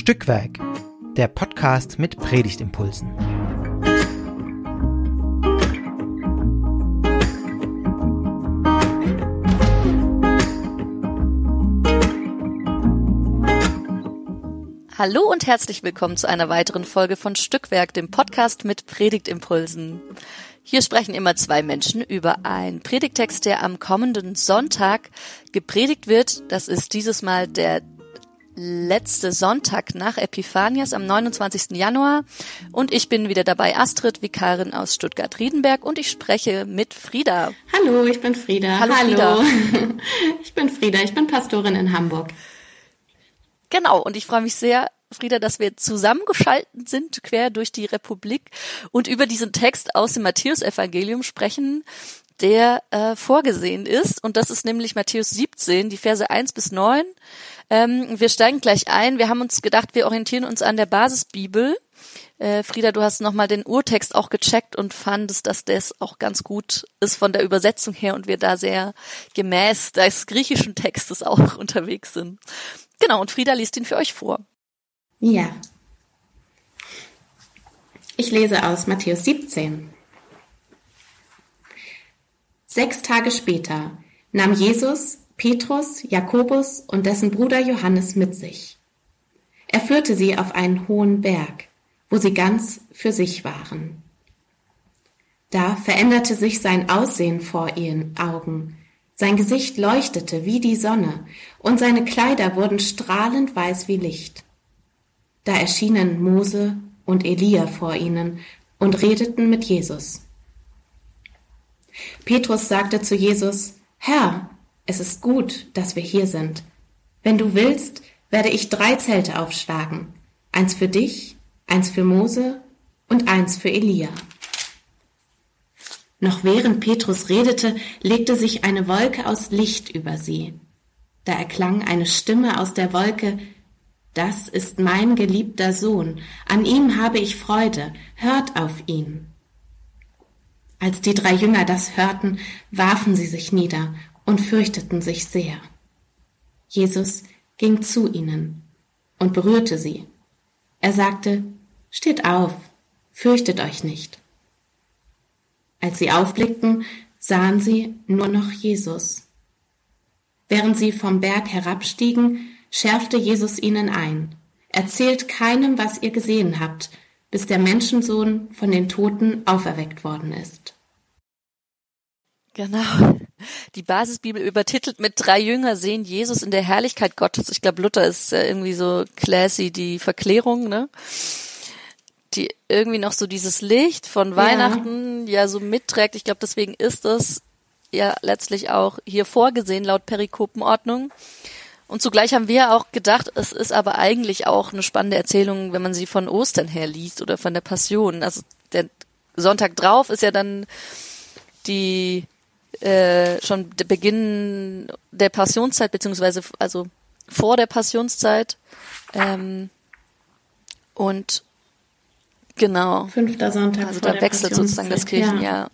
Stückwerk, der Podcast mit Predigtimpulsen. Hallo und herzlich willkommen zu einer weiteren Folge von Stückwerk, dem Podcast mit Predigtimpulsen. Hier sprechen immer zwei Menschen über einen Predigtext, der am kommenden Sonntag gepredigt wird. Das ist dieses Mal der letzte Sonntag nach Epiphanias am 29. Januar und ich bin wieder dabei, Astrid, Vikarin aus Stuttgart-Riedenberg und ich spreche mit Frieda. Hallo, ich bin Frieda. Hallo, Hallo. Frieda. Ich bin Frieda, ich bin Pastorin in Hamburg. Genau, und ich freue mich sehr, Frieda, dass wir zusammengeschalten sind, quer durch die Republik und über diesen Text aus dem Matthäusevangelium sprechen, der äh, vorgesehen ist. Und das ist nämlich Matthäus 17, die Verse 1 bis 9. Ähm, wir steigen gleich ein. Wir haben uns gedacht, wir orientieren uns an der Basisbibel. Äh, Frieda, du hast nochmal den Urtext auch gecheckt und fandest, dass das auch ganz gut ist von der Übersetzung her und wir da sehr gemäß des griechischen Textes auch unterwegs sind. Genau, und Frieda liest ihn für euch vor. Ja. Ich lese aus Matthäus 17. Sechs Tage später nahm Jesus Petrus, Jakobus und dessen Bruder Johannes mit sich. Er führte sie auf einen hohen Berg, wo sie ganz für sich waren. Da veränderte sich sein Aussehen vor ihren Augen, sein Gesicht leuchtete wie die Sonne, und seine Kleider wurden strahlend weiß wie Licht. Da erschienen Mose und Elia vor ihnen und redeten mit Jesus. Petrus sagte zu Jesus, Herr, es ist gut, dass wir hier sind. Wenn du willst, werde ich drei Zelte aufschlagen, eins für dich, eins für Mose und eins für Elia. Noch während Petrus redete, legte sich eine Wolke aus Licht über sie. Da erklang eine Stimme aus der Wolke, das ist mein geliebter Sohn, an ihm habe ich Freude, hört auf ihn. Als die drei Jünger das hörten, warfen sie sich nieder und fürchteten sich sehr. Jesus ging zu ihnen und berührte sie. Er sagte, Steht auf, fürchtet euch nicht. Als sie aufblickten, sahen sie nur noch Jesus. Während sie vom Berg herabstiegen, schärfte Jesus ihnen ein. Erzählt keinem, was ihr gesehen habt, bis der Menschensohn von den Toten auferweckt worden ist. Genau. Die Basisbibel übertitelt mit drei Jünger sehen Jesus in der Herrlichkeit Gottes. Ich glaube, Luther ist irgendwie so classy, die Verklärung, ne? Die irgendwie noch so dieses Licht von Weihnachten ja, ja so mitträgt. Ich glaube, deswegen ist es ja letztlich auch hier vorgesehen laut Perikopenordnung. Und zugleich haben wir auch gedacht, es ist aber eigentlich auch eine spannende Erzählung, wenn man sie von Ostern her liest oder von der Passion. Also der Sonntag drauf ist ja dann die äh, schon der Beginn der Passionszeit beziehungsweise also vor der Passionszeit ähm, und genau fünfter Sonntag also da wechselt sozusagen das Kirchenjahr ja.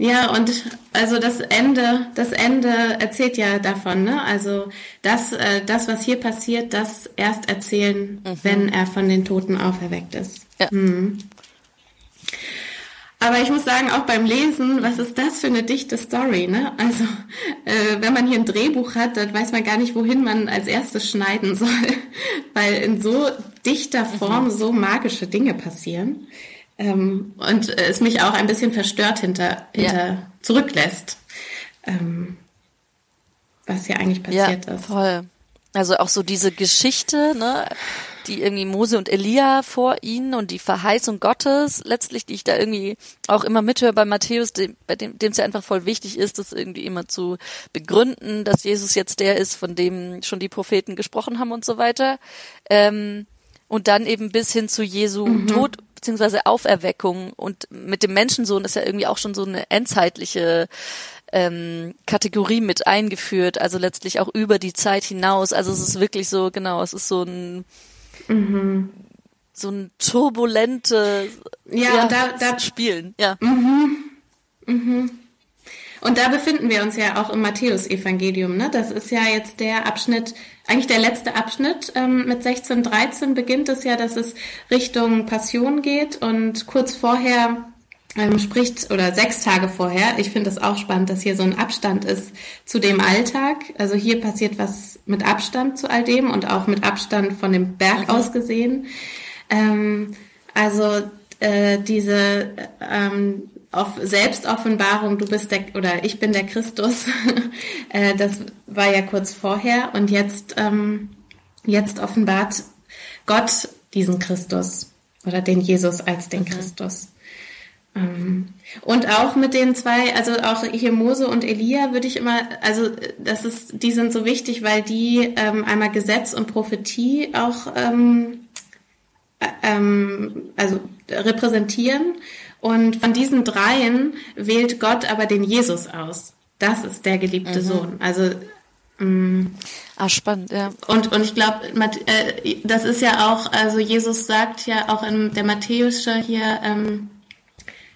Ja, und also das Ende, das Ende erzählt ja davon, ne? Also das, äh, das, was hier passiert, das erst erzählen, mhm. wenn er von den Toten auferweckt ist. Ja. Mhm. Aber ich muss sagen, auch beim Lesen, was ist das für eine dichte Story, ne? Also, äh, wenn man hier ein Drehbuch hat, dann weiß man gar nicht, wohin man als erstes schneiden soll, weil in so dichter Form mhm. so magische Dinge passieren. Ähm, und es mich auch ein bisschen verstört hinter, hinter ja. zurücklässt, ähm, was hier eigentlich passiert ja, ist. Voll. Also auch so diese Geschichte, ne, die irgendwie Mose und Elia vor ihnen und die Verheißung Gottes letztlich, die ich da irgendwie auch immer mithöre bei Matthäus, dem, bei dem es ja einfach voll wichtig ist, das irgendwie immer zu begründen, dass Jesus jetzt der ist, von dem schon die Propheten gesprochen haben und so weiter. Ähm, und dann eben bis hin zu Jesu mhm. Tod beziehungsweise Auferweckung und mit dem Menschensohn ist ja irgendwie auch schon so eine endzeitliche ähm, Kategorie mit eingeführt, also letztlich auch über die Zeit hinaus. Also es ist wirklich so, genau, es ist so ein mhm. so ein turbulente ja, ja da, da, Spielen, ja. Mhm. Mhm. Und da befinden wir uns ja auch im Matthäusevangelium, ne? Das ist ja jetzt der Abschnitt, eigentlich der letzte Abschnitt. Ähm, mit 16, 13 beginnt es ja, dass es Richtung Passion geht und kurz vorher ähm, spricht oder sechs Tage vorher. Ich finde es auch spannend, dass hier so ein Abstand ist zu dem Alltag. Also hier passiert was mit Abstand zu all dem und auch mit Abstand von dem Berg mhm. aus gesehen. Ähm, also äh, diese ähm, auf Selbstoffenbarung, du bist der oder ich bin der Christus, äh, das war ja kurz vorher und jetzt ähm, jetzt offenbart Gott diesen Christus oder den Jesus als den mhm. Christus. Ähm, und auch mit den zwei, also auch hier Mose und Elia würde ich immer, also das ist, die sind so wichtig, weil die ähm, einmal Gesetz und Prophetie auch ähm, äh, ähm, also repräsentieren. Und von diesen dreien wählt Gott aber den Jesus aus. Das ist der geliebte mhm. Sohn. Also ähm, Ah, spannend, ja. Und, und ich glaube, äh, das ist ja auch, also Jesus sagt ja auch in der Matthäusche hier, ähm,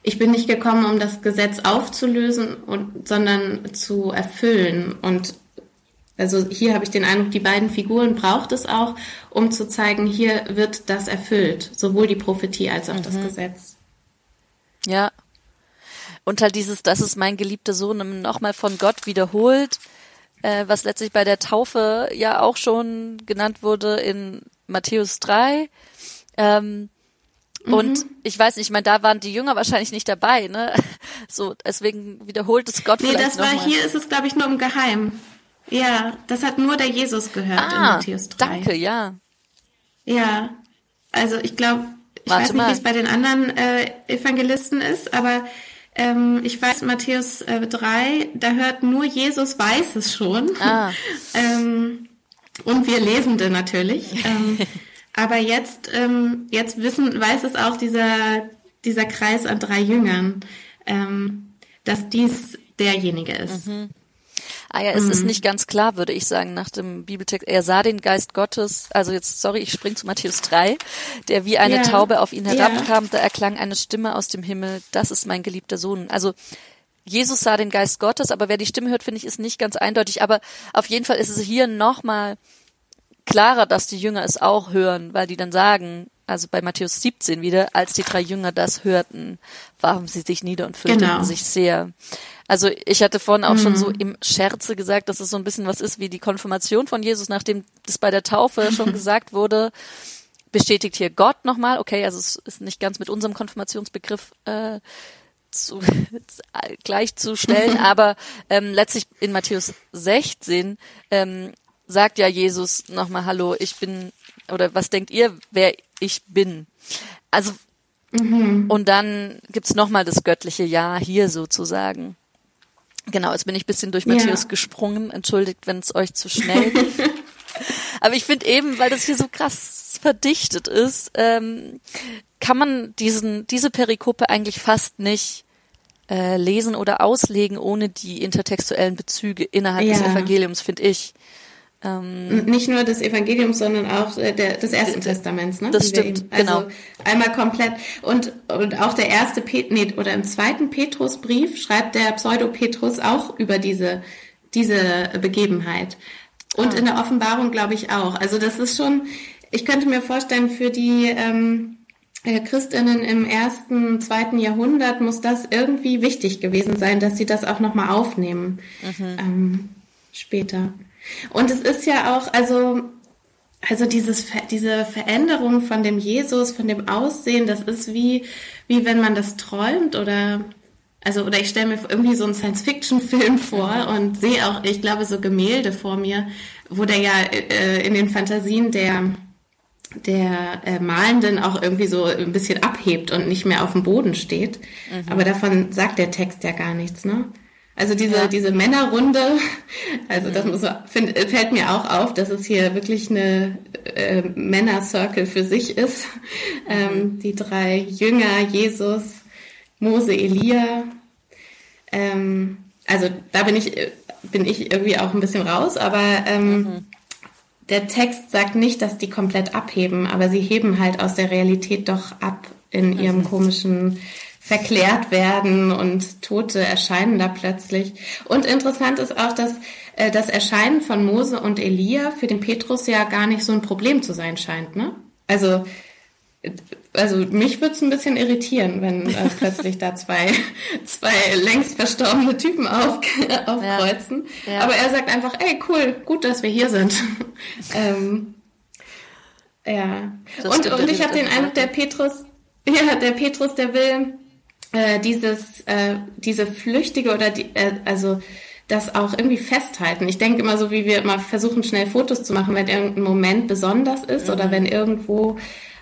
ich bin nicht gekommen, um das Gesetz aufzulösen, und, sondern zu erfüllen. Und also hier habe ich den Eindruck, die beiden Figuren braucht es auch, um zu zeigen, hier wird das erfüllt, sowohl die Prophetie als auch mhm. das Gesetz. Ja. Und halt dieses, das ist mein geliebter Sohn, nochmal von Gott wiederholt, äh, was letztlich bei der Taufe ja auch schon genannt wurde in Matthäus 3. Ähm, und mhm. ich weiß nicht, ich meine, da waren die Jünger wahrscheinlich nicht dabei, ne? So, deswegen wiederholt es Gott nee, vielleicht das war hier ist es glaube ich nur im Geheim. Ja, das hat nur der Jesus gehört ah, in Matthäus 3. Danke, ja. Ja. Also ich glaube, ich Warte weiß nicht, wie es bei den anderen äh, Evangelisten ist, aber ähm, ich weiß, Matthäus äh, 3, da hört nur Jesus weiß es schon. Ah. ähm, und wir Lesende natürlich. ähm, aber jetzt, ähm, jetzt wissen, weiß es auch dieser, dieser Kreis an drei Jüngern, ähm, dass dies derjenige ist. Mhm. Ah ja, es mhm. ist nicht ganz klar, würde ich sagen, nach dem Bibeltext. Er sah den Geist Gottes, also jetzt, sorry, ich spring zu Matthäus 3, der wie eine ja. Taube auf ihn herabkam, ja. da erklang eine Stimme aus dem Himmel, das ist mein geliebter Sohn. Also Jesus sah den Geist Gottes, aber wer die Stimme hört, finde ich, ist nicht ganz eindeutig. Aber auf jeden Fall ist es hier nochmal klarer, dass die Jünger es auch hören, weil die dann sagen, also bei Matthäus 17 wieder, als die drei Jünger das hörten, warfen sie sich nieder und fürchteten genau. sich sehr. Also ich hatte vorhin auch mhm. schon so mhm. im Scherze gesagt, dass es so ein bisschen was ist wie die Konfirmation von Jesus, nachdem das bei der Taufe schon gesagt wurde, bestätigt hier Gott nochmal. Okay, also es ist nicht ganz mit unserem Konfirmationsbegriff äh, zu, gleichzustellen, aber ähm, letztlich in Matthäus 16 ähm, sagt ja Jesus nochmal, hallo, ich bin, oder was denkt ihr, wer ich bin? Also, mhm. und dann gibt's nochmal das göttliche Ja hier sozusagen. Genau, jetzt bin ich bisschen durch Matthäus ja. gesprungen. Entschuldigt, wenn es euch zu schnell geht. Aber ich finde eben, weil das hier so krass verdichtet ist, ähm, kann man diesen, diese Perikope eigentlich fast nicht äh, lesen oder auslegen, ohne die intertextuellen Bezüge innerhalb ja. des Evangeliums, finde ich. Ähm, Nicht nur des Evangeliums, sondern auch äh, der, des Ersten Testaments. Ne? Das stimmt, eben, also genau. Einmal komplett. Und, und auch der erste Pet, nee, oder im zweiten Petrusbrief schreibt der Pseudo-Petrus auch über diese, diese Begebenheit. Und ah. in der Offenbarung glaube ich auch. Also das ist schon, ich könnte mir vorstellen, für die ähm, äh, Christinnen im ersten, zweiten Jahrhundert muss das irgendwie wichtig gewesen sein, dass sie das auch nochmal aufnehmen mhm. ähm, später. Und es ist ja auch, also, also dieses, diese Veränderung von dem Jesus, von dem Aussehen, das ist wie, wie wenn man das träumt oder, also, oder ich stelle mir irgendwie so einen Science-Fiction-Film vor und sehe auch, ich glaube, so Gemälde vor mir, wo der ja äh, in den Fantasien der, der äh, Malenden auch irgendwie so ein bisschen abhebt und nicht mehr auf dem Boden steht. Mhm. Aber davon sagt der Text ja gar nichts, ne? Also diese, ja. diese Männerrunde, also das muss, find, fällt mir auch auf, dass es hier wirklich eine äh, Männer-Circle für sich ist. Ähm, mhm. die drei Jünger, Jesus, Mose, Elia. Ähm, also da bin ich, bin ich irgendwie auch ein bisschen raus, aber ähm, mhm. der Text sagt nicht, dass die komplett abheben, aber sie heben halt aus der Realität doch ab in ihrem mhm. komischen verklärt werden und Tote erscheinen da plötzlich. Und interessant ist auch, dass äh, das Erscheinen von Mose und Elia für den Petrus ja gar nicht so ein Problem zu sein scheint. Ne? Also also mich würde es ein bisschen irritieren, wenn äh, plötzlich da zwei, zwei längst verstorbene Typen auf, aufkreuzen. Ja. Ja. Aber er sagt einfach, ey, cool, gut, dass wir hier sind. ähm, ja. und, und ich habe den Eindruck, der Petrus, ja, der Petrus, der will äh, dieses, äh, diese flüchtige oder die, äh, also das auch irgendwie festhalten. Ich denke immer so, wie wir immer versuchen, schnell Fotos zu machen, wenn irgendein Moment besonders ist mhm. oder wenn irgendwo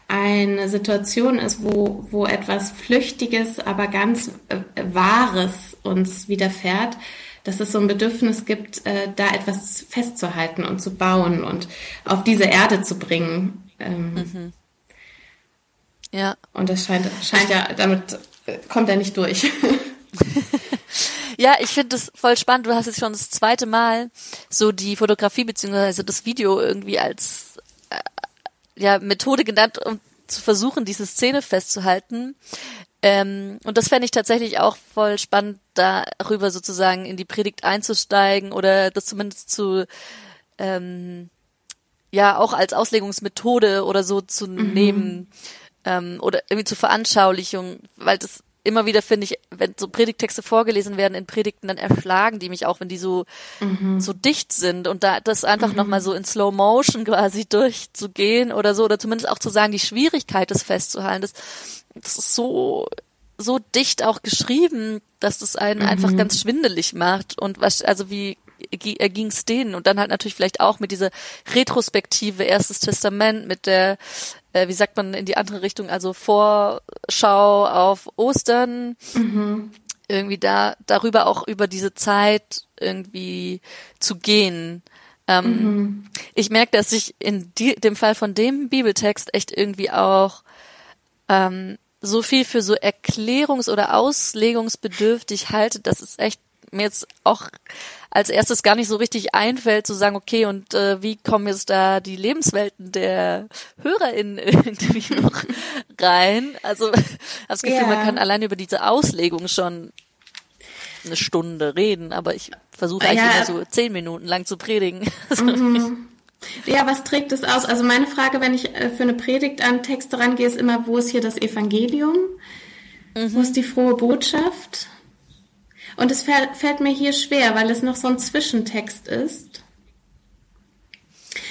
eine Situation ist, wo, wo etwas Flüchtiges, aber ganz äh, Wahres uns widerfährt, dass es so ein Bedürfnis gibt, äh, da etwas festzuhalten und zu bauen und auf diese Erde zu bringen. Ähm, mhm. Ja. Und das scheint, scheint ja, damit kommt er nicht durch. Ja, ich finde es voll spannend. Du hast jetzt schon das zweite Mal so die Fotografie beziehungsweise das Video irgendwie als ja, Methode genannt, um zu versuchen, diese Szene festzuhalten. Ähm, und das fände ich tatsächlich auch voll spannend, darüber sozusagen in die Predigt einzusteigen oder das zumindest zu ähm, ja auch als Auslegungsmethode oder so zu mhm. nehmen ähm, oder irgendwie zur Veranschaulichung, weil das immer wieder finde ich, wenn so Predigtexte vorgelesen werden in Predigten, dann erschlagen die mich auch, wenn die so mhm. so dicht sind und da das einfach mhm. noch mal so in Slow Motion quasi durchzugehen oder so oder zumindest auch zu sagen, die Schwierigkeit das festzuhalten, das das ist so so dicht auch geschrieben, dass das einen mhm. einfach ganz schwindelig macht und was also wie ging es denen und dann halt natürlich vielleicht auch mit dieser Retrospektive erstes Testament mit der äh, wie sagt man in die andere Richtung also Vorschau auf Ostern mhm. irgendwie da darüber auch über diese Zeit irgendwie zu gehen ähm, mhm. ich merke dass ich in die, dem Fall von dem Bibeltext echt irgendwie auch ähm, so viel für so erklärungs- oder auslegungsbedürftig halte, dass es echt mir jetzt auch als erstes gar nicht so richtig einfällt, zu sagen, okay, und äh, wie kommen jetzt da die Lebenswelten der HörerInnen irgendwie noch rein? Also habe das Gefühl, yeah. man kann allein über diese Auslegung schon eine Stunde reden, aber ich versuche eigentlich ja. immer so zehn Minuten lang zu predigen. Mhm. Ja, was trägt es aus? Also meine Frage, wenn ich äh, für eine Predigt an Texte rangehe, ist immer, wo ist hier das Evangelium? Mhm. Wo ist die frohe Botschaft? Und es fällt mir hier schwer, weil es noch so ein Zwischentext ist.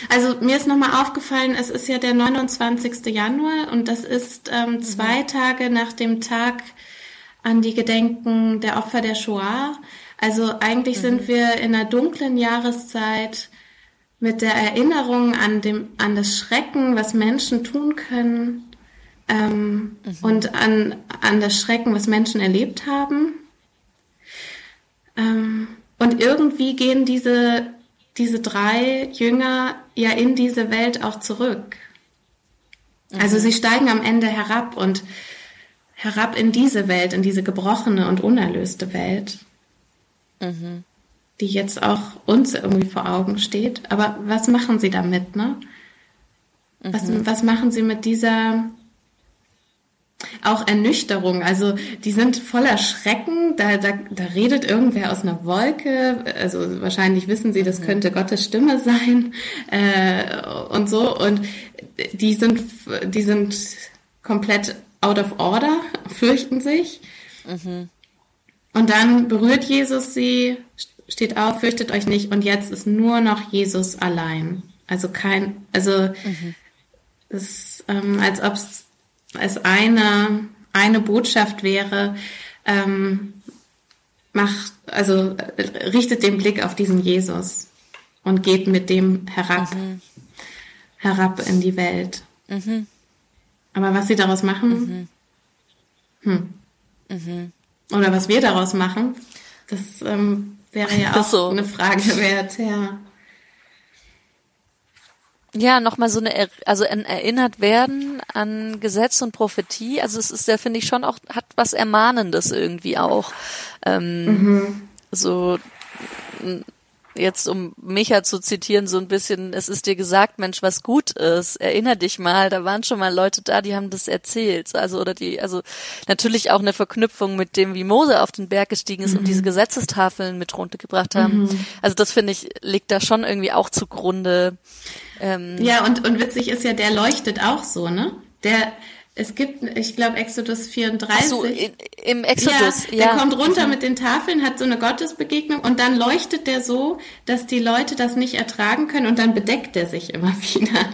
Also mir ist nochmal aufgefallen, es ist ja der 29. Januar und das ist ähm, mhm. zwei Tage nach dem Tag an die Gedenken der Opfer der Shoah. Also eigentlich mhm. sind wir in einer dunklen Jahreszeit mit der Erinnerung an, dem, an das Schrecken, was Menschen tun können ähm, mhm. und an, an das Schrecken, was Menschen erlebt haben. Ähm, und irgendwie gehen diese, diese drei Jünger ja in diese Welt auch zurück. Also mhm. Sie steigen am Ende herab und herab in diese Welt, in diese gebrochene und unerlöste Welt, mhm. die jetzt auch uns irgendwie vor Augen steht. Aber was machen sie damit, ne? Was, mhm. was machen sie mit dieser auch Ernüchterung. Also die sind voller Schrecken. Da, da, da redet irgendwer aus einer Wolke. Also wahrscheinlich wissen sie, das mhm. könnte Gottes Stimme sein äh, und so. Und die sind, die sind komplett out of order, fürchten sich. Mhm. Und dann berührt Jesus sie, steht auf, fürchtet euch nicht. Und jetzt ist nur noch Jesus allein. Also kein, also mhm. es ähm, als ob es eine, eine Botschaft wäre, ähm, macht, also richtet den Blick auf diesen Jesus und geht mit dem herab, mhm. herab in die Welt. Mhm. Aber was sie daraus machen, mhm. Hm. Mhm. oder was wir daraus machen, das ähm, wäre ja auch so. eine Frage wert, ja. Ja, nochmal so eine, also ein erinnert werden an Gesetz und Prophetie. Also es ist ja, finde ich, schon auch, hat was Ermahnendes irgendwie auch. Ähm, mhm. So, jetzt um Micha zu zitieren, so ein bisschen, es ist dir gesagt, Mensch, was gut ist, erinner dich mal, da waren schon mal Leute da, die haben das erzählt. Also, oder die, also natürlich auch eine Verknüpfung mit dem, wie Mose auf den Berg gestiegen ist mhm. und diese Gesetzestafeln mit runtergebracht haben. Mhm. Also das finde ich, liegt da schon irgendwie auch zugrunde. Ähm, ja, und, und witzig ist ja, der leuchtet auch so, ne? Der, es gibt, ich glaube, Exodus 34. Ach so, im Exodus, ja. Der ja. kommt runter mhm. mit den Tafeln, hat so eine Gottesbegegnung und dann leuchtet der so, dass die Leute das nicht ertragen können und dann bedeckt er sich immer wieder.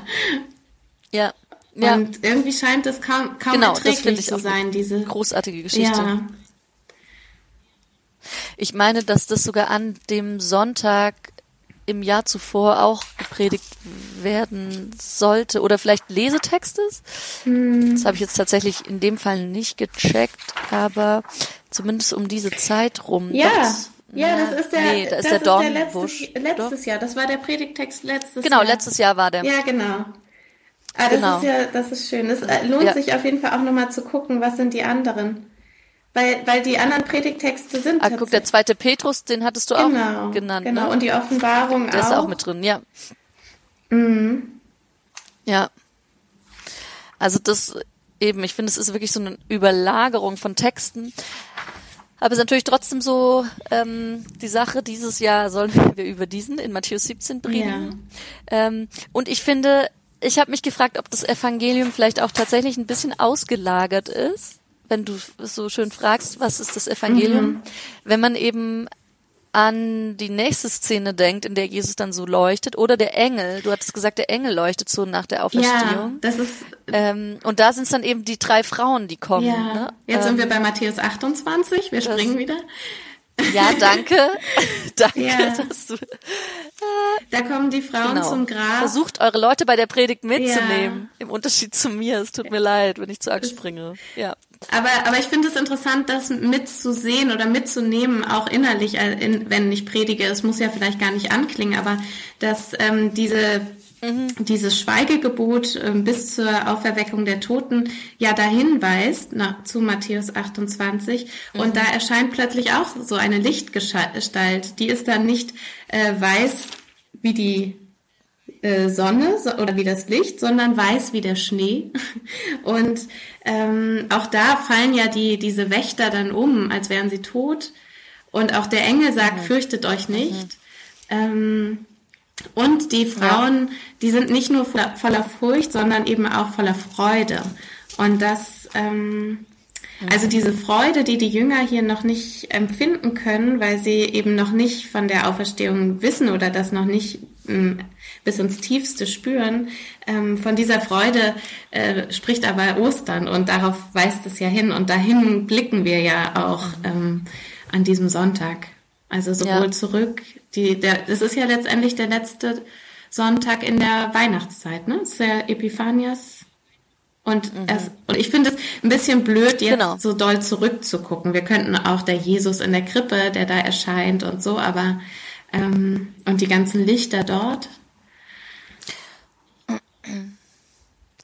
Ja. ja. Und irgendwie scheint das kaum, kaum genau, erträglich zu sein, diese großartige Geschichte. Ja. Ich meine, dass das sogar an dem Sonntag im Jahr zuvor auch gepredigt werden sollte oder vielleicht Lesetext ist. Hm. Das habe ich jetzt tatsächlich in dem Fall nicht gecheckt, aber zumindest um diese Zeit rum. Ja, das, ja, das ist der, nee, da ist das der ist der letztes, letztes Jahr. Das war der Predigtext letztes genau, Jahr. Genau, letztes Jahr war der. Ja, genau. Ah, das genau. ist ja, das ist schön. Es äh, lohnt ja. sich auf jeden Fall auch nochmal zu gucken, was sind die anderen. Weil, weil die anderen Predigtexte sind. Ah, guck, der zweite Petrus, den hattest du genau, auch genannt. Genau, ne? und die Offenbarung der auch. Der ist auch mit drin, ja. Mhm. Ja. Also das eben, ich finde, es ist wirklich so eine Überlagerung von Texten. Aber es ist natürlich trotzdem so ähm, die Sache, dieses Jahr sollen wir über diesen in Matthäus 17 bringen. Ja. Ähm, und ich finde, ich habe mich gefragt, ob das Evangelium vielleicht auch tatsächlich ein bisschen ausgelagert ist wenn du so schön fragst, was ist das Evangelium, mhm. wenn man eben an die nächste Szene denkt, in der Jesus dann so leuchtet, oder der Engel, du hattest gesagt, der Engel leuchtet so nach der Auferstehung. Ja, das ist ähm, und da sind es dann eben die drei Frauen, die kommen. Ja. Ne? Jetzt ähm, sind wir ähm, bei Matthäus 28, wir springen wieder. Ja, danke. danke, ja. dass du. Äh, da kommen die Frauen genau. zum Grab. Versucht eure Leute bei der Predigt mitzunehmen. Ja. Im Unterschied zu mir. Es tut mir leid, wenn ich zu arg springe. Ja. Aber, aber ich finde es interessant, das mitzusehen oder mitzunehmen, auch innerlich, äh, in, wenn ich predige. Es muss ja vielleicht gar nicht anklingen, aber dass ähm, diese Mhm. dieses Schweigegebot äh, bis zur Auferweckung der Toten ja dahin weist na, zu Matthäus 28 mhm. und da erscheint plötzlich auch so eine Lichtgestalt, die ist dann nicht äh, weiß wie die äh, Sonne so, oder wie das Licht, sondern weiß wie der Schnee und ähm, auch da fallen ja die diese Wächter dann um, als wären sie tot und auch der Engel sagt, mhm. fürchtet euch nicht. Mhm. Ähm, und die Frauen, ja. die sind nicht nur voller, voller, Furcht, sondern eben auch voller Freude. Und das, ähm, also diese Freude, die die Jünger hier noch nicht empfinden können, weil sie eben noch nicht von der Auferstehung wissen oder das noch nicht ähm, bis ins Tiefste spüren, ähm, von dieser Freude äh, spricht aber Ostern und darauf weist es ja hin und dahin blicken wir ja auch ähm, an diesem Sonntag. Also sowohl ja. zurück, die, der, das ist ja letztendlich der letzte Sonntag in der Weihnachtszeit, ne? Das ist der Epiphanias. Und, mhm. es, und ich finde es ein bisschen blöd, jetzt genau. so doll zurückzugucken. Wir könnten auch der Jesus in der Krippe, der da erscheint und so, aber ähm, und die ganzen Lichter dort.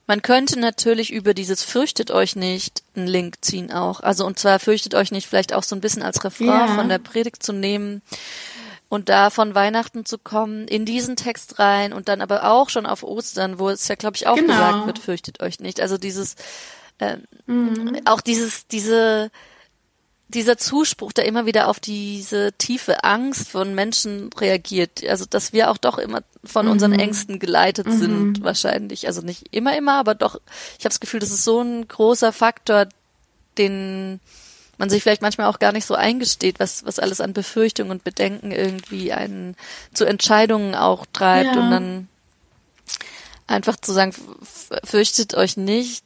Man könnte natürlich über dieses fürchtet euch nicht einen Link ziehen auch. Also und zwar fürchtet euch nicht vielleicht auch so ein bisschen als Refrain ja. von der Predigt zu nehmen und da von Weihnachten zu kommen, in diesen Text rein und dann aber auch schon auf Ostern, wo es ja glaube ich auch genau. gesagt wird, fürchtet euch nicht. Also dieses äh, mhm. auch dieses diese dieser Zuspruch, der immer wieder auf diese tiefe Angst von Menschen reagiert, also dass wir auch doch immer von unseren mhm. Ängsten geleitet mhm. sind, wahrscheinlich. Also nicht immer, immer, aber doch, ich habe das Gefühl, das ist so ein großer Faktor, den man sich vielleicht manchmal auch gar nicht so eingesteht, was, was alles an Befürchtungen und Bedenken irgendwie einen zu Entscheidungen auch treibt ja. und dann einfach zu sagen, fürchtet euch nicht.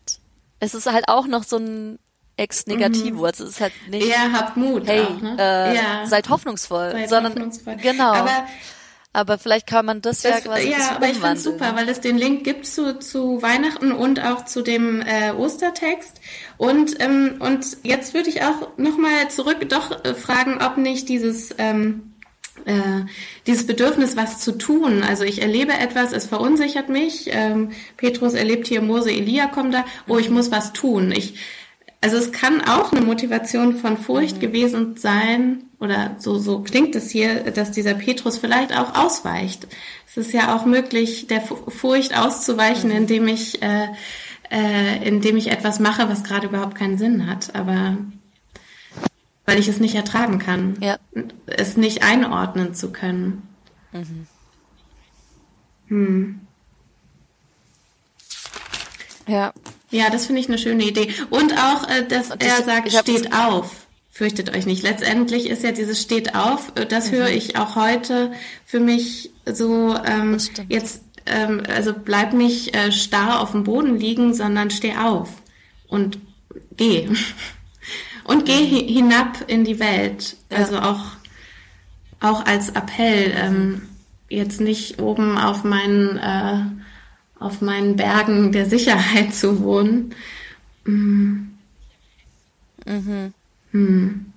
Es ist halt auch noch so ein ex negativo. Mhm. Also es ist halt nicht. Er hat Mut. Hey, auch, ne? äh, ja. seid hoffnungsvoll, seid sondern hoffnungsvoll. genau. Aber, aber vielleicht kann man das, das ja quasi Ja, aber ich finde super, weil es den Link gibt zu, zu Weihnachten und auch zu dem äh, Ostertext. Und ähm, und jetzt würde ich auch noch mal zurück doch äh, fragen, ob nicht dieses ähm, äh, dieses Bedürfnis, was zu tun. Also ich erlebe etwas, es verunsichert mich. Ähm, Petrus erlebt hier Mose, Elia kommt da. Oh, ich muss was tun. Ich also es kann auch eine Motivation von Furcht mhm. gewesen sein, oder so, so klingt es hier, dass dieser Petrus vielleicht auch ausweicht. Es ist ja auch möglich, der Furcht auszuweichen, mhm. indem ich, äh, äh, indem ich etwas mache, was gerade überhaupt keinen Sinn hat, aber weil ich es nicht ertragen kann, ja. es nicht einordnen zu können. Mhm. Hm. Ja. Ja, das finde ich eine schöne Idee. Und auch, äh, dass Und er sagt, steht auf. Fürchtet euch nicht. Letztendlich ist ja dieses steht auf, äh, das mhm. höre ich auch heute für mich so ähm, jetzt, ähm, also bleib nicht äh, starr auf dem Boden liegen, sondern steh auf und geh. Und geh mhm. hinab in die Welt. Ja. Also auch, auch als Appell, ähm, jetzt nicht oben auf meinen äh, auf meinen Bergen der Sicherheit zu wohnen. Mhm. Mhm. Hm.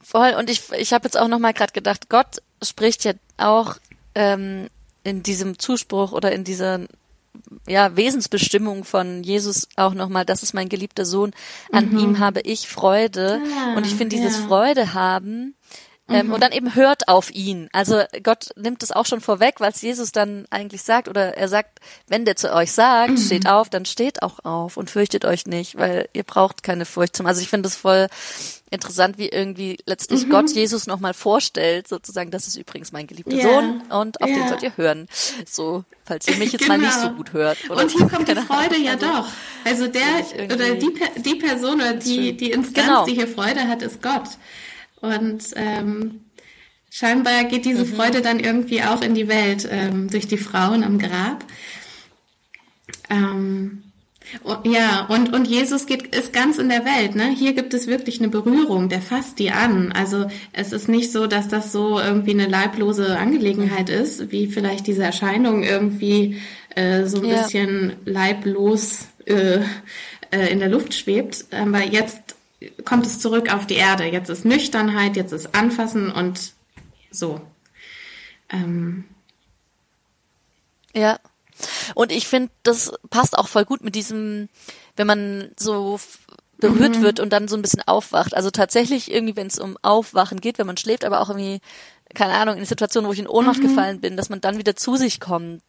Voll. Und ich, ich habe jetzt auch noch mal gerade gedacht, Gott spricht ja auch ähm, in diesem Zuspruch oder in dieser ja, Wesensbestimmung von Jesus auch nochmal, das ist mein geliebter Sohn, an mhm. ihm habe ich Freude. Ah, und ich finde dieses ja. Freude haben, ähm, mhm. Und dann eben hört auf ihn. Also Gott nimmt es auch schon vorweg, weil es Jesus dann eigentlich sagt, oder er sagt, wenn der zu euch sagt, mhm. steht auf, dann steht auch auf und fürchtet euch nicht, weil ihr braucht keine Furcht zum. Also ich finde es voll interessant, wie irgendwie letztlich mhm. Gott Jesus nochmal vorstellt, sozusagen, das ist übrigens mein geliebter yeah. Sohn und auf yeah. den sollt ihr hören. So, falls ihr mich jetzt genau. mal nicht so genau. gut hört. und hier kommt die Freude ja also, doch. Also der oder die, die Person oder die, die Instanz, genau. die hier Freude hat, ist Gott. Und ähm, scheinbar geht diese mhm. Freude dann irgendwie auch in die Welt ähm, durch die Frauen am Grab. Ähm, ja, und, und Jesus geht, ist ganz in der Welt. Ne? Hier gibt es wirklich eine Berührung, der fasst die an. Also es ist nicht so, dass das so irgendwie eine leiblose Angelegenheit ist, wie vielleicht diese Erscheinung irgendwie äh, so ein ja. bisschen leiblos äh, äh, in der Luft schwebt. Aber jetzt kommt es zurück auf die Erde. Jetzt ist Nüchternheit, jetzt ist Anfassen und so. Ähm. Ja. Und ich finde, das passt auch voll gut mit diesem, wenn man so berührt mhm. wird und dann so ein bisschen aufwacht. Also tatsächlich irgendwie, wenn es um Aufwachen geht, wenn man schläft, aber auch irgendwie, keine Ahnung, in Situationen, wo ich in Ohnmacht mhm. gefallen bin, dass man dann wieder zu sich kommt.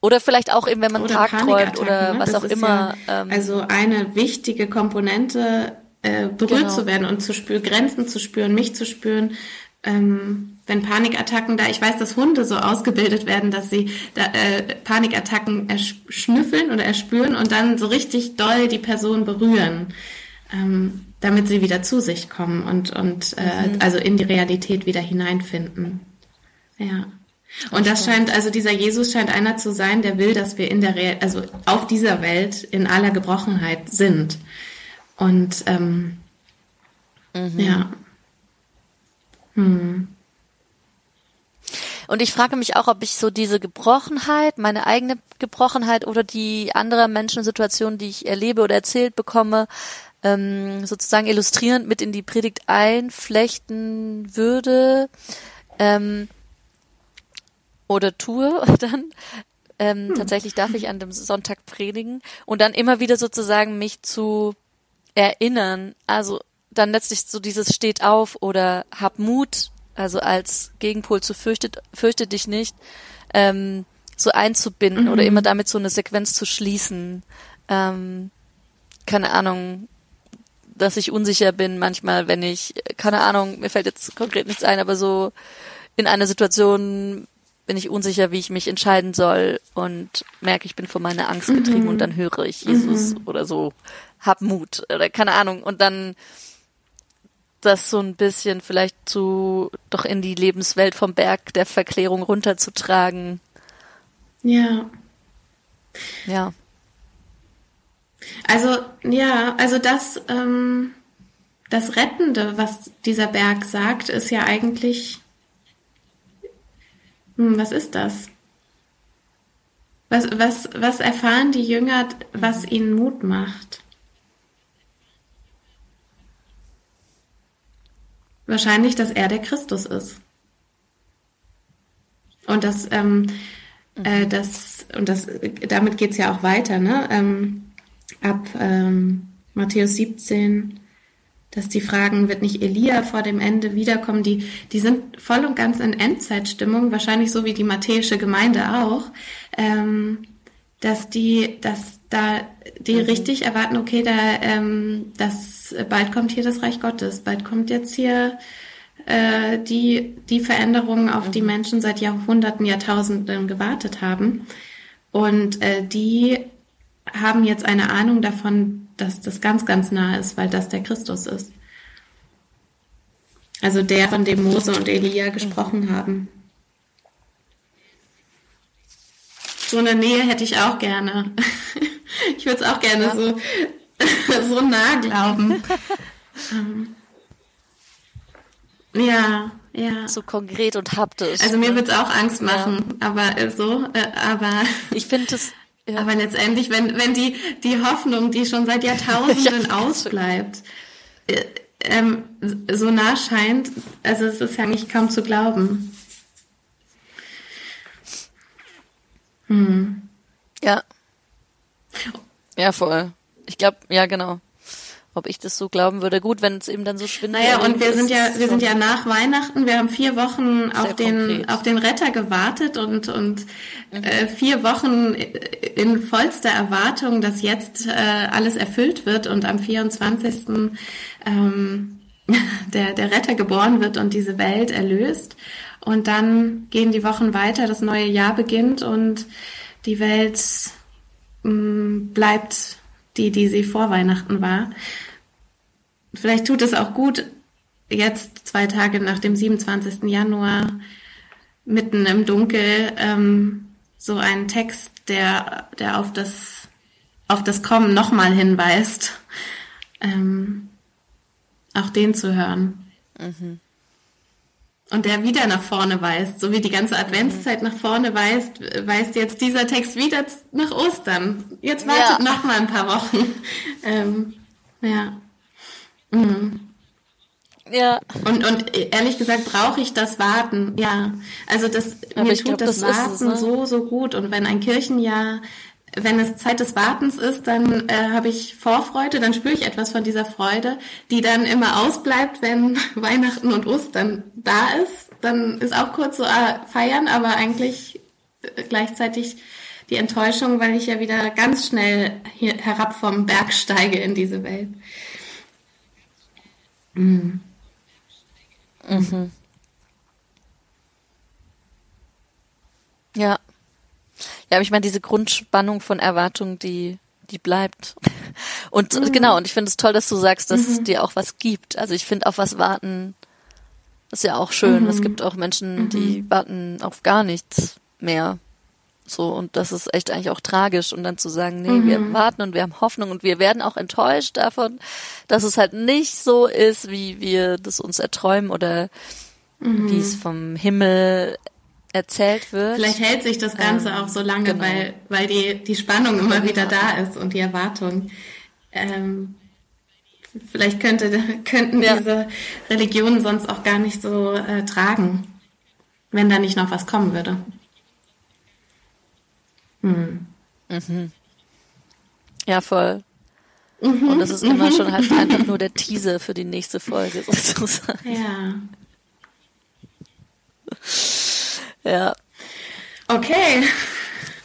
Oder vielleicht auch eben, wenn man Tag träumt oder ne? was das auch immer. Ja, ähm, also eine wichtige Komponente äh, berührt genau. zu werden und zu spüren, Grenzen zu spüren, mich zu spüren. Ähm, wenn Panikattacken da, ich weiß, dass Hunde so ausgebildet werden, dass sie da, äh, Panikattacken erschnüffeln oder erspüren und dann so richtig doll die Person berühren, ähm, damit sie wieder zu sich kommen und, und äh, mhm. also in die Realität wieder hineinfinden. Ja. Und das scheint, also dieser Jesus scheint einer zu sein, der will, dass wir in der, Re also auf dieser Welt in aller Gebrochenheit sind. Und ähm, mhm. ja. Hm. Und ich frage mich auch, ob ich so diese Gebrochenheit, meine eigene Gebrochenheit oder die anderer Menschensituationen, die ich erlebe oder erzählt bekomme, ähm, sozusagen illustrierend mit in die Predigt einflechten würde ähm, oder tue dann. Ähm, hm. Tatsächlich darf ich an dem Sonntag predigen und dann immer wieder sozusagen mich zu erinnern. Also dann letztlich so dieses steht auf oder hab Mut, also als Gegenpol zu fürchtet, fürchte dich nicht, ähm, so einzubinden mhm. oder immer damit so eine Sequenz zu schließen. Ähm, keine Ahnung, dass ich unsicher bin manchmal, wenn ich, keine Ahnung, mir fällt jetzt konkret nichts ein, aber so in einer Situation bin ich unsicher, wie ich mich entscheiden soll und merke, ich bin von meiner Angst getrieben mhm. und dann höre ich Jesus mhm. oder so hab Mut oder keine Ahnung und dann das so ein bisschen vielleicht zu doch in die Lebenswelt vom Berg der Verklärung runterzutragen. Ja. Ja. Also ja, also das ähm, das Rettende, was dieser Berg sagt, ist ja eigentlich hm, was ist das? Was, was, was erfahren die Jünger, was ihnen Mut macht? Wahrscheinlich, dass er der Christus ist. Und dass, ähm, mhm. äh, das, und das, damit geht's ja auch weiter, ne? Ähm, ab ähm, Matthäus 17, dass die Fragen, wird nicht Elia vor dem Ende wiederkommen, die, die sind voll und ganz in Endzeitstimmung, wahrscheinlich so wie die matthäische Gemeinde auch, ähm, dass die, dass da die mhm. richtig erwarten, okay, da, ähm, das, bald kommt hier das Reich Gottes, bald kommt jetzt hier äh, die, die Veränderungen, auf mhm. die Menschen seit Jahrhunderten, Jahrtausenden gewartet haben. Und äh, die haben jetzt eine Ahnung davon, dass das ganz, ganz nah ist, weil das der Christus ist. Also der, von dem Mose und Elia gesprochen haben. So eine Nähe hätte ich auch gerne. Ich würde es auch gerne ja. so, so nah glauben. Ähm, ja, ja. So konkret und haptisch. Also mir wird es auch Angst machen, ja. aber äh, so, äh, aber. Ich finde es ja. Aber letztendlich, wenn, wenn die, die Hoffnung, die schon seit Jahrtausenden ja, ausbleibt, äh, ähm, so nah scheint, also es ist ja nicht kaum zu glauben. Hm. Ja. Ja, voll. Ich glaube, ja, genau ob ich das so glauben würde. Gut, wenn es eben dann so schwindet. Naja, und wir sind ja, wir sind ja nach Weihnachten. Wir haben vier Wochen auf den, konkret. auf den Retter gewartet und, und mhm. äh, vier Wochen in vollster Erwartung, dass jetzt äh, alles erfüllt wird und am 24. Ähm, der, der Retter geboren wird und diese Welt erlöst. Und dann gehen die Wochen weiter, das neue Jahr beginnt und die Welt mh, mm, bleibt die, die sie vor Weihnachten war. Vielleicht tut es auch gut, jetzt zwei Tage nach dem 27. Januar mitten im Dunkel ähm, so einen Text, der, der auf das, auf das Kommen nochmal hinweist, ähm, auch den zu hören. Mhm. Und der wieder nach vorne weist, so wie die ganze Adventszeit nach vorne weist, weist jetzt dieser Text wieder nach Ostern. Jetzt wartet ja. noch mal ein paar Wochen. Ähm, ja. Mhm. Ja. Und, und ehrlich gesagt brauche ich das Warten, ja. Also das, mir tut glaub, das, das Warten es, ne? so, so gut. Und wenn ein Kirchenjahr wenn es Zeit des Wartens ist, dann äh, habe ich Vorfreude, dann spüre ich etwas von dieser Freude, die dann immer ausbleibt, wenn Weihnachten und Ostern da ist. Dann ist auch kurz so äh, feiern, aber eigentlich äh, gleichzeitig die Enttäuschung, weil ich ja wieder ganz schnell hier herab vom Berg steige in diese Welt. Mhm. Mhm. Ja. Ja, aber ich meine, diese Grundspannung von Erwartung, die, die bleibt. Und mhm. genau, und ich finde es toll, dass du sagst, dass mhm. es dir auch was gibt. Also ich finde auf was warten ist ja auch schön. Mhm. Es gibt auch Menschen, die mhm. warten auf gar nichts mehr. So, und das ist echt eigentlich auch tragisch. Und dann zu sagen, nee, wir mhm. warten und wir haben Hoffnung und wir werden auch enttäuscht davon, dass es halt nicht so ist, wie wir das uns erträumen oder wie es mhm. vom Himmel erzählt wird. Vielleicht hält sich das Ganze ähm, auch so lange, genau. weil, weil die, die Spannung immer genau. wieder da ist und die Erwartung. Ähm, vielleicht könnte, könnten ja. diese Religionen sonst auch gar nicht so äh, tragen, wenn da nicht noch was kommen würde. Hm. Mhm. Ja, voll. Mhm. Und das ist immer mhm. schon halt einfach nur der Teaser für die nächste Folge sozusagen. Ja. Ja. Okay.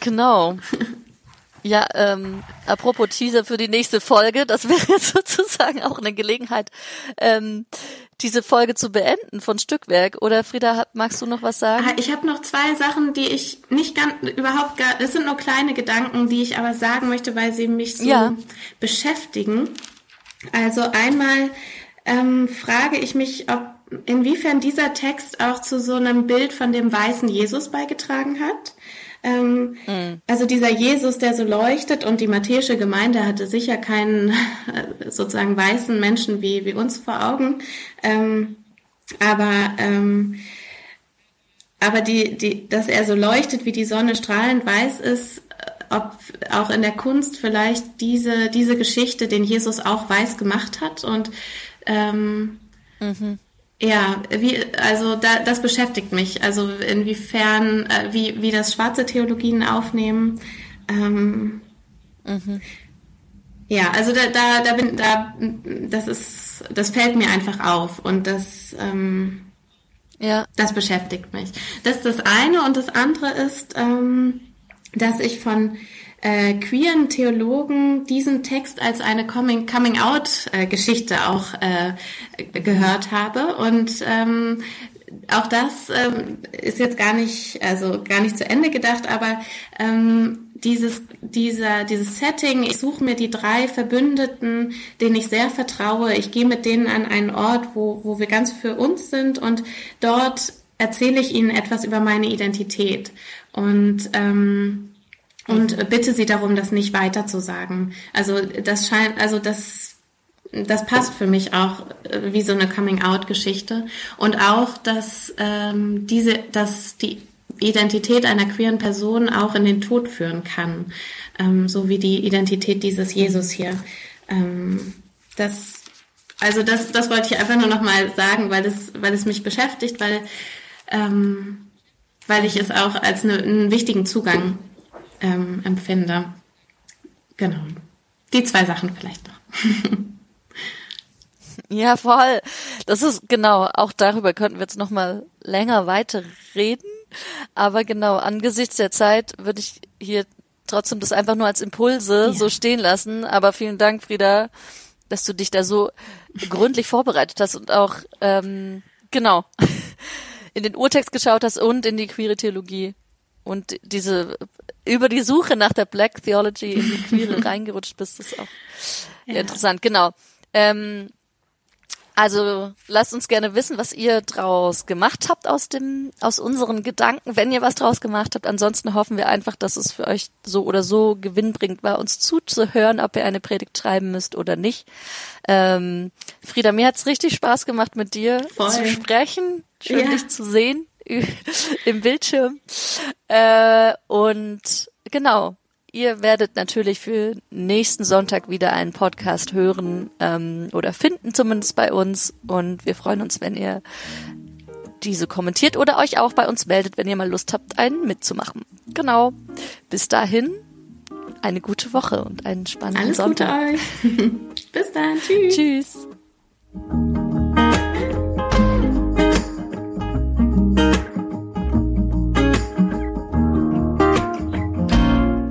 Genau. Ja, ähm, apropos Teaser für die nächste Folge, das wäre jetzt sozusagen auch eine Gelegenheit, ähm, diese Folge zu beenden von Stückwerk. Oder Frieda, magst du noch was sagen? Ah, ich habe noch zwei Sachen, die ich nicht ganz, überhaupt gar, das sind nur kleine Gedanken, die ich aber sagen möchte, weil sie mich so ja. beschäftigen. Also einmal ähm, frage ich mich, ob inwiefern dieser Text auch zu so einem Bild von dem weißen Jesus beigetragen hat. Ähm, mhm. Also dieser Jesus, der so leuchtet und die matthäische Gemeinde hatte sicher keinen äh, sozusagen weißen Menschen wie, wie uns vor Augen. Ähm, aber ähm, aber die, die, dass er so leuchtet, wie die Sonne strahlend weiß ist, äh, ob auch in der Kunst vielleicht diese, diese Geschichte den Jesus auch weiß gemacht hat und ähm, mhm Ja, wie, also da, das beschäftigt mich. Also inwiefern, äh, wie, wie das schwarze Theologien aufnehmen. Ähm, mhm. Ja, also da, da, da bin, da, das ist, das fällt mir einfach auf und das, ähm, ja, das beschäftigt mich. Das ist das eine und das andere ist, ähm, dass ich von äh, queeren Theologen diesen Text als eine Coming, Coming äh, auch äh, gehört habe. Und ähm, auch das ähm, ist jetzt gar nicht, also gar nicht zu Ende gedacht, aber ähm, dieses, dieser, dieses Setting, ich suche mir die drei Verbündeten, denen ich sehr vertraue, ich gehe mit denen an einen Ort, wo, wo wir ganz für uns sind und dort erzähle ich ihnen etwas über meine Identität. Und ähm, und bitte sie darum, das nicht weiter zu sagen. Also das scheint, also das das passt für mich auch äh, wie so eine Coming-out-Geschichte und auch, dass ähm, diese, dass die Identität einer queeren Person auch in den Tod führen kann, ähm, so wie die Identität dieses Jesus hier. Ähm, das, also das, das wollte ich einfach nur noch mal sagen, weil es, weil es mich beschäftigt, weil, ähm, weil ich es auch als eine, einen wichtigen Zugang ähm, empfinde. Genau. Die zwei Sachen vielleicht noch. Ja, voll. Das ist genau, auch darüber könnten wir jetzt noch mal länger weiter reden. Aber genau, angesichts der Zeit würde ich hier trotzdem das einfach nur als Impulse ja. so stehen lassen. Aber vielen Dank, Frieda, dass du dich da so gründlich vorbereitet hast und auch ähm, genau in den Urtext geschaut hast und in die queere Theologie und diese über die Suche nach der Black Theology in die queere reingerutscht bist. Ist auch ja. interessant. Genau. Ähm, also lasst uns gerne wissen, was ihr draus gemacht habt aus dem, aus unseren Gedanken, wenn ihr was draus gemacht habt. Ansonsten hoffen wir einfach, dass es für euch so oder so gewinnbringend war, uns zuzuhören, ob ihr eine Predigt schreiben müsst oder nicht. Ähm, Frieda, mir hat's richtig Spaß gemacht, mit dir Voll. zu sprechen. Schön, ja. dich zu sehen im Bildschirm. Äh, und genau, Ihr werdet natürlich für nächsten Sonntag wieder einen Podcast hören ähm, oder finden zumindest bei uns. Und wir freuen uns, wenn ihr diese kommentiert oder euch auch bei uns meldet, wenn ihr mal Lust habt, einen mitzumachen. Genau. Bis dahin eine gute Woche und einen spannenden Alles Sonntag. Gute euch. Bis dann. Tschüss. Tschüss.